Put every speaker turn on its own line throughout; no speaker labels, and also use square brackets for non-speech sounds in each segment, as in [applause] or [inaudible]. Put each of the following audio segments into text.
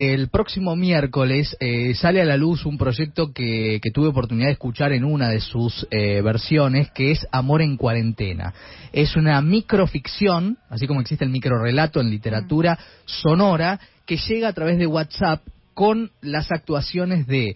El próximo miércoles eh, sale a la luz un proyecto que, que, tuve oportunidad de escuchar en una de sus eh, versiones, que es Amor en Cuarentena. Es una microficción, así como existe el microrelato en literatura sonora, que llega a través de WhatsApp con las actuaciones de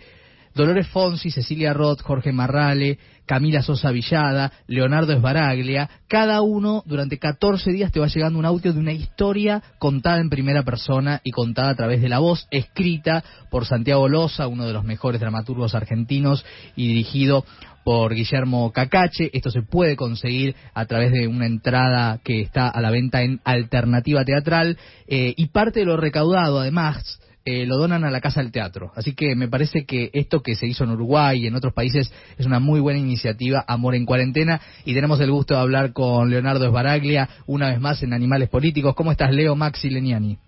Dolores Fonsi, Cecilia Roth, Jorge Marrale, Camila Sosa Villada, Leonardo Esbaraglia, cada uno durante 14 días te va llegando un audio de una historia contada en primera persona y contada a través de la voz, escrita por Santiago Loza, uno de los mejores dramaturgos argentinos, y dirigido por Guillermo Cacache. Esto se puede conseguir a través de una entrada que está a la venta en Alternativa Teatral eh, y parte de lo recaudado, además, eh, lo donan a la Casa del Teatro. Así que me parece que esto que se hizo en Uruguay y en otros países es una muy buena iniciativa, Amor en Cuarentena, y tenemos el gusto de hablar con Leonardo Esbaraglia una vez más en Animales Políticos. ¿Cómo estás, Leo Maxi Leniani?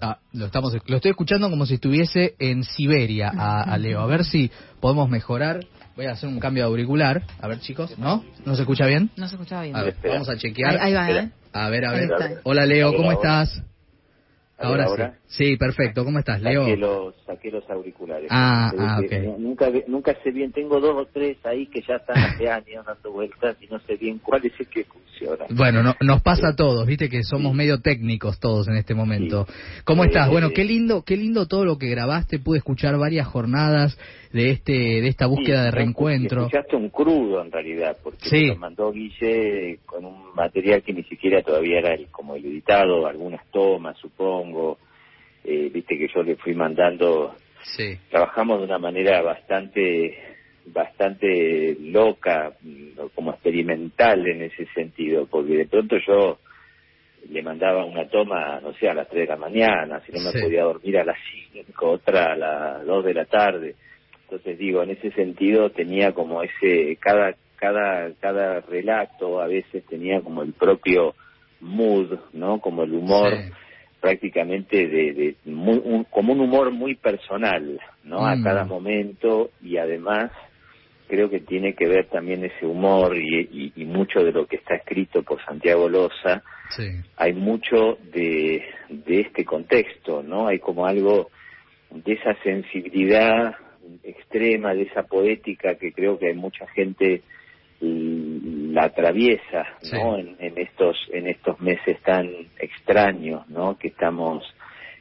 Ah, lo, estamos, lo estoy escuchando como si estuviese en Siberia a, Leo. A ver si podemos mejorar. Voy a hacer un cambio de auricular. A ver, chicos, ¿no? ¿No se escucha bien?
No se escucha bien.
A ver, vamos a chequear.
Ahí, va, ¿eh?
A ver, a ver. Hola, Leo, ¿cómo estás? Ahora, sí. Sí, perfecto. ¿Cómo estás, Leo?
Saqué los, saqué los auriculares.
Ah, ah ok.
Nunca, nunca sé bien. Tengo dos o tres ahí que ya están hace años dando vueltas y no sé bien cuál es el que funciona.
Bueno, no, nos pasa a todos, viste que somos medio técnicos todos en este momento. ¿Cómo estás? Bueno, qué lindo, qué lindo todo lo que grabaste. Pude escuchar varias jornadas de este de esta búsqueda de reencuentro.
Escuchaste un crudo en realidad, porque
sí.
lo mandó Guille con un material que ni siquiera todavía era el, como el editado, algunas tomas, supongo. Eh, viste que yo le fui mandando.
Sí.
Trabajamos de una manera bastante bastante loca, como experimental en ese sentido, porque de pronto yo le mandaba una toma, no sé, a las 3 de la mañana, si no me podía dormir a las 5, otra a las 2 de la tarde. Entonces digo, en ese sentido tenía como ese, cada, cada, cada relato a veces tenía como el propio mood, ¿no? Como el humor prácticamente de, de muy, un, como un humor muy personal, ¿no? A mm. cada momento y además creo que tiene que ver también ese humor y, y, mucho de lo que está escrito por Santiago Loza.
Sí.
Hay mucho de, de este contexto, ¿no? Hay como algo de esa sensibilidad extrema, de esa poética que creo que hay mucha gente la atraviesa, ¿no? En, estos en estos meses tan extraños, ¿no? Que estamos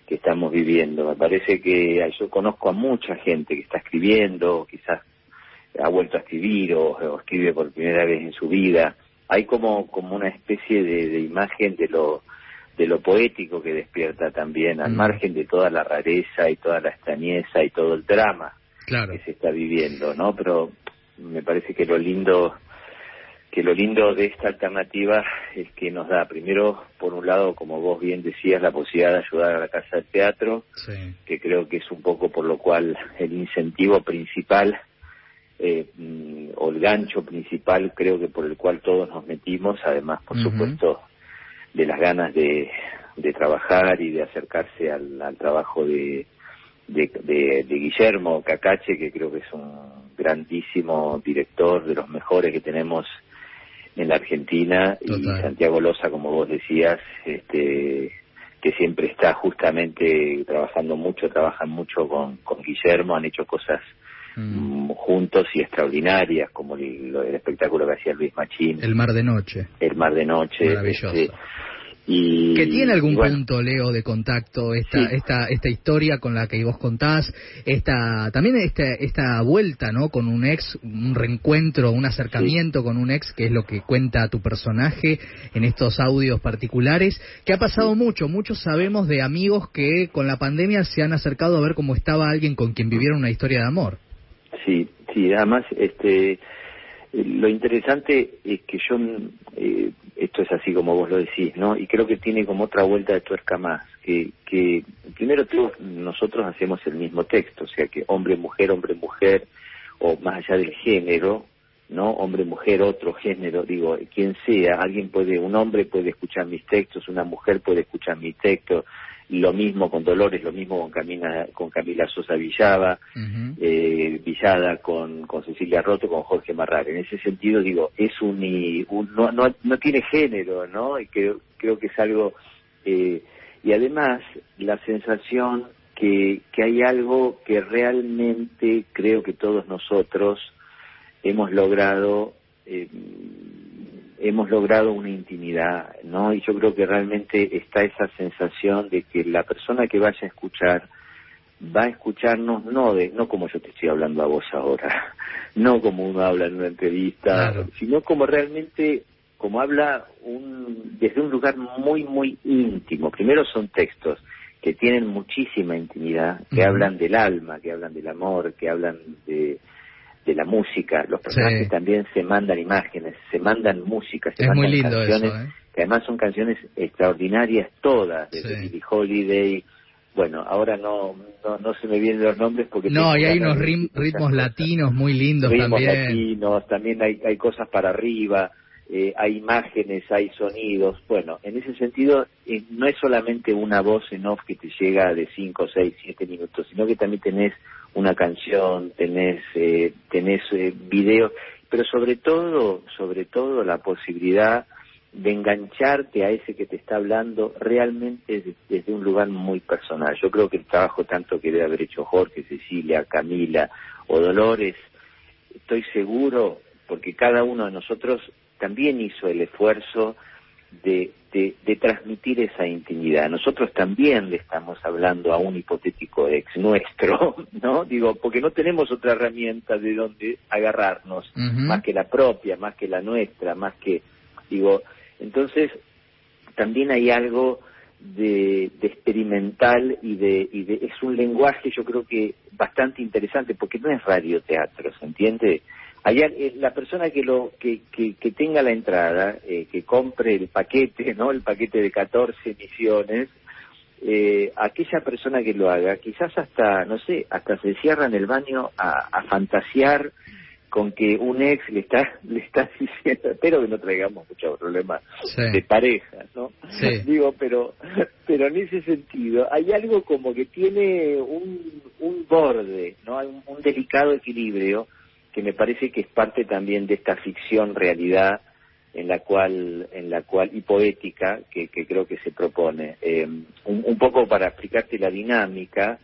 que estamos viviendo. Me parece que yo conozco a mucha gente que está escribiendo, quizás ha vuelto a escribir o, escribe por primera vez en su vida. Hay como como una especie de, imagen de lo de lo poético que despierta también, al mm. margen de toda la rareza y toda la extrañeza y todo el drama que se está viviendo, ¿no? Pero me parece que lo lindo que lo lindo de esta alternativa es que nos da primero por un lado como vos bien decías la posibilidad de ayudar a la casa del teatro que creo que es un poco por lo cual el incentivo principal eh, mm, o el gancho principal creo que por el cual todos nos metimos además por supuesto de las ganas de, de trabajar y de acercarse al trabajo de de, Guillermo Cacache, que creo que es un grandísimo director, de los mejores que tenemos en la Argentina, y Santiago Loza, como vos decías, este, que siempre está justamente trabajando mucho, trabajan mucho con, con Guillermo, han hecho cosas mm. juntos y extraordinarias, como el, espectáculo que hacía Luis Machín.
El Mar de Noche.
El Mar de Noche.
Maravilloso. Este, que tiene algún punto, Leo, de contacto esta, esta, esta historia con la que vos contás, esta, también esta, esta vuelta, ¿no? Con un ex, un reencuentro, un acercamiento con un ex, que es lo que cuenta tu personaje en estos audios particulares, que ha pasado mucho, muchos sabemos de amigos que con la pandemia se han acercado a ver cómo estaba alguien con quien vivieron una historia de amor.
Sí, sí, además, este, lo interesante es que yo eh, esto es así como vos lo decís, ¿no? Y creo que tiene como otra vuelta de tuerca más, que, que primero todos nosotros hacemos el mismo texto, o sea que hombre, mujer, hombre, mujer, o más allá del género, ¿no? Hombre, mujer, otro género, digo, quien sea, alguien puede, un hombre puede escuchar mis textos, una mujer puede escuchar mis textos, lo mismo con Dolores, lo mismo con Camila, con Camila Sosa Villada, eh, Villada con, con Cecilia Roto, con Jorge Marrar. En ese sentido, digo, es un, no, no, no tiene género, ¿no? Y creo, creo que es algo eh, y además la sensación que, que hay algo que realmente creo que todos nosotros hemos logrado eh, hemos logrado una intimidad, ¿no? Y yo creo que realmente está esa sensación de que la persona que vaya a escuchar va a escucharnos no de no como yo te estoy hablando a vos ahora, [laughs] no como uno habla en una entrevista, sino como realmente como habla un, desde un lugar muy muy íntimo. Primero son textos que tienen muchísima intimidad, que hablan del alma, que hablan del amor, que hablan de de la música. Los personajes también se mandan imágenes, se mandan música, se mandan canciones, ¿eh? que además son canciones extraordinarias todas, de Billie Holiday. Bueno, ahora no, no, se me vienen los nombres porque...
No, y hay unos ritmos latinos muy lindos
ritmos
también.
latinos, también hay, hay cosas para arriba, eh, hay imágenes, hay sonidos. Bueno, en ese sentido, eh, no es solamente una voz en off que te llega de 5, 6, 7 minutos, sino que también tenés una canción, tenés, eh, tenés eh, videos, pero sobre todo, sobre todo la posibilidad de engancharte a ese que te está hablando realmente desde, un lugar muy personal. Yo creo que el trabajo tanto que debe haber hecho Jorge, Cecilia, Camila o Dolores, estoy seguro, porque cada uno de nosotros también hizo el esfuerzo de, de, transmitir esa intimidad. Nosotros también le estamos hablando a un hipotético ex nuestro, [laughs] ¿no? Digo, porque no tenemos otra herramienta de donde agarrarnos, más que la propia, más que la nuestra, más que, digo, entonces también hay algo de, de, experimental y de, y de es un lenguaje yo creo que bastante interesante porque no es radioteatro, ¿se entiende? Allá, eh, la persona que lo que, que, tenga la entrada, eh, que compre el paquete, ¿no? El paquete de 14 emisiones, eh, aquella persona que lo haga, quizás hasta, no sé, hasta se cierra en el baño a, a fantasear con que un ex le está [laughs] le está diciendo espero que no traigamos muchos problemas de pareja no [laughs] digo pero pero en ese sentido hay algo como que tiene un, un borde no hay un delicado equilibrio que me parece que es parte también de esta ficción realidad en la cual en la cual y poética que, creo que se propone. Eh, un, poco para explicarte la dinámica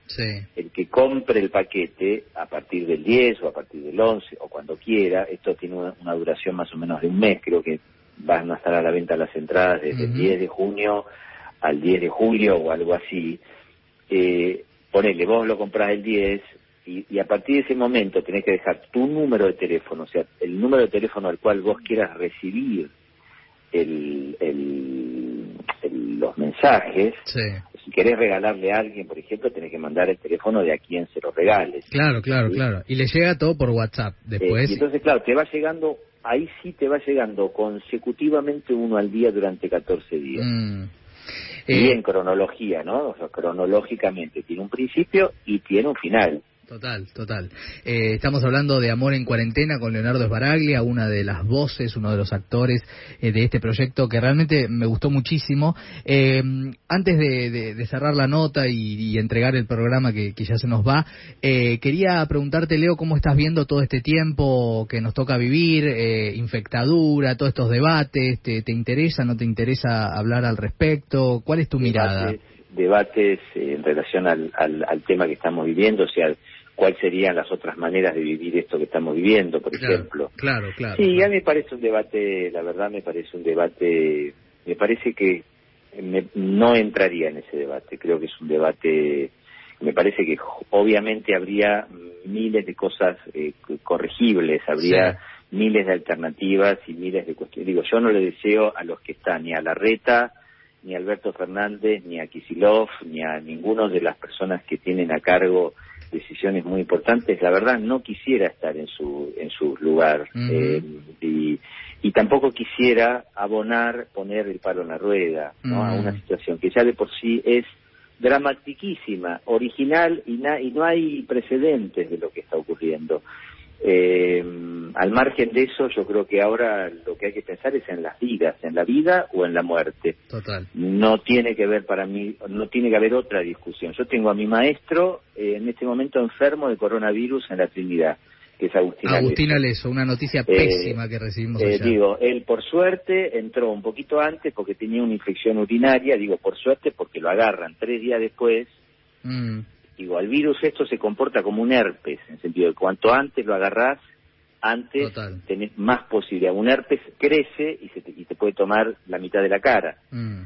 el que compre el paquete a partir del 10 o a partir del 11 o cuando quiera esto tiene una, duración más o menos de un mes creo que van a estar a la venta las entradas desde el 10 de junio al 10 de julio o algo así. Eh, ponele vos lo compras el 10 y, a partir de ese momento tenés que dejar tu número de teléfono, o sea, el número de teléfono al cual vos quieras recibir el, los mensajes. Si querés regalarle a alguien, por ejemplo, tenés que mandar el teléfono de a quien se lo regales.
Claro, claro, claro. Y le llega todo por WhatsApp después.
y entonces, claro, te va llegando, ahí sí te va llegando consecutivamente uno al día durante 14 días. Mm. Y eh, en cronología, ¿no? O sea, cronológicamente tiene un principio y tiene un final.
Total, total. Eh, estamos hablando de Amor en Cuarentena con Leonardo Esbaraglia, una de las voces, uno de los actores eh, de este proyecto que realmente me gustó muchísimo. Eh, antes de, cerrar la nota y, entregar el programa que, ya se nos va, quería preguntarte, Leo, cómo estás viendo todo este tiempo que nos toca vivir, infectadura, todos estos debates, ¿te, interesa, no te interesa hablar al respecto? ¿Cuál es tu mirada?
Debates en relación al, al tema que estamos viviendo, o sea, cuáles serían las otras maneras de vivir esto que estamos viviendo, por ejemplo.
Claro, claro.
Sí, a mí me parece un debate, la verdad me parece un debate, me parece que no entraría en ese debate, creo que es un debate, me parece que obviamente habría miles de cosas eh, corregibles, habría miles de alternativas y miles de cuestiones. Digo, yo no le deseo a los que están ni a Larreta, ni a Alberto Fernández, ni a Kisilov, ni a ninguno de las personas que tienen a cargo decisiones muy importantes, la verdad no quisiera estar en su, en su lugar eh, y, y, tampoco quisiera abonar, poner el palo en la rueda ¿no? a una situación que ya de por sí es dramatiquísima, original y, y no hay precedentes de lo que está ocurriendo. Eh, al margen de eso, yo creo que ahora lo que hay que pensar es en las vidas, en la vida o en la muerte.
Total.
No tiene que ver para mí, no tiene que haber otra discusión. Yo tengo a mi maestro eh, en este momento enfermo de coronavirus en la Trinidad, que es Agustín
Agustín Aleso, una noticia
Eh,
pésima que recibimos
Eh, digo, él por suerte entró un poquito antes porque tenía una infección urinaria, digo por suerte porque lo agarran tres días después.
Mm,
Digo, al virus esto se comporta como un herpes, sentido cuanto antes lo agarrás, antes
Total.
tenés más posibilidad. Un herpes crece y, se te, y te puede tomar la mitad de la cara.
mm.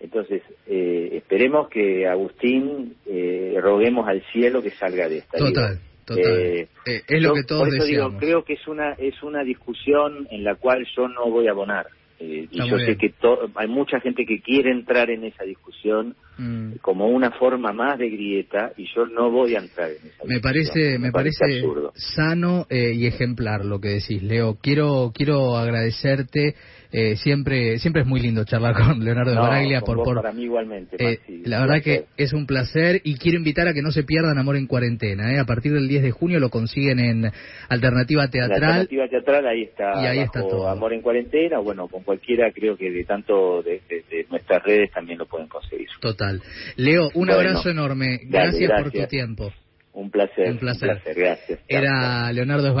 Entonces, eh, esperemos que Agustín, eh, roguemos al cielo que salga de esta.
Total,
digo.
total.
Eh,
Eh, es lo
yo
que todos
por eso
deseamos.
digo, creo que es una es una discusión en la cual yo no voy a abonar. Eh, y yo sé que to- hay mucha gente que quiere entrar en esa discusión
Mm.
como una forma más de grieta y yo no voy a entrar en esa discusión.
Me parece, me parece
absurdo.
sano eh, y ejemplar lo que decís, Leo. Quiero, quiero agradecerte. Eh, siempre, siempre es muy lindo charlar con Leonardo de
No,
Baraglia por, por
para mí igualmente.
eh,
Maxi,
la verdad
placer.
que es un placer y quiero invitar a que no se pierdan Amor en Cuarentena. ¿eh? A partir del 10 de junio lo consiguen en Alternativa
La
Teatral.
alternativa teatral ahí está,
Y ahí está todo.
Amor en Cuarentena, bueno, con cualquiera creo que de tanto de, de- de nuestras redes también lo pueden conseguir.
Total. Leo, un
Bueno,
abrazo enorme.
dale,
Gracias, por tu tiempo.
Un placer.
Un placer.
gracias.
Era Leonardo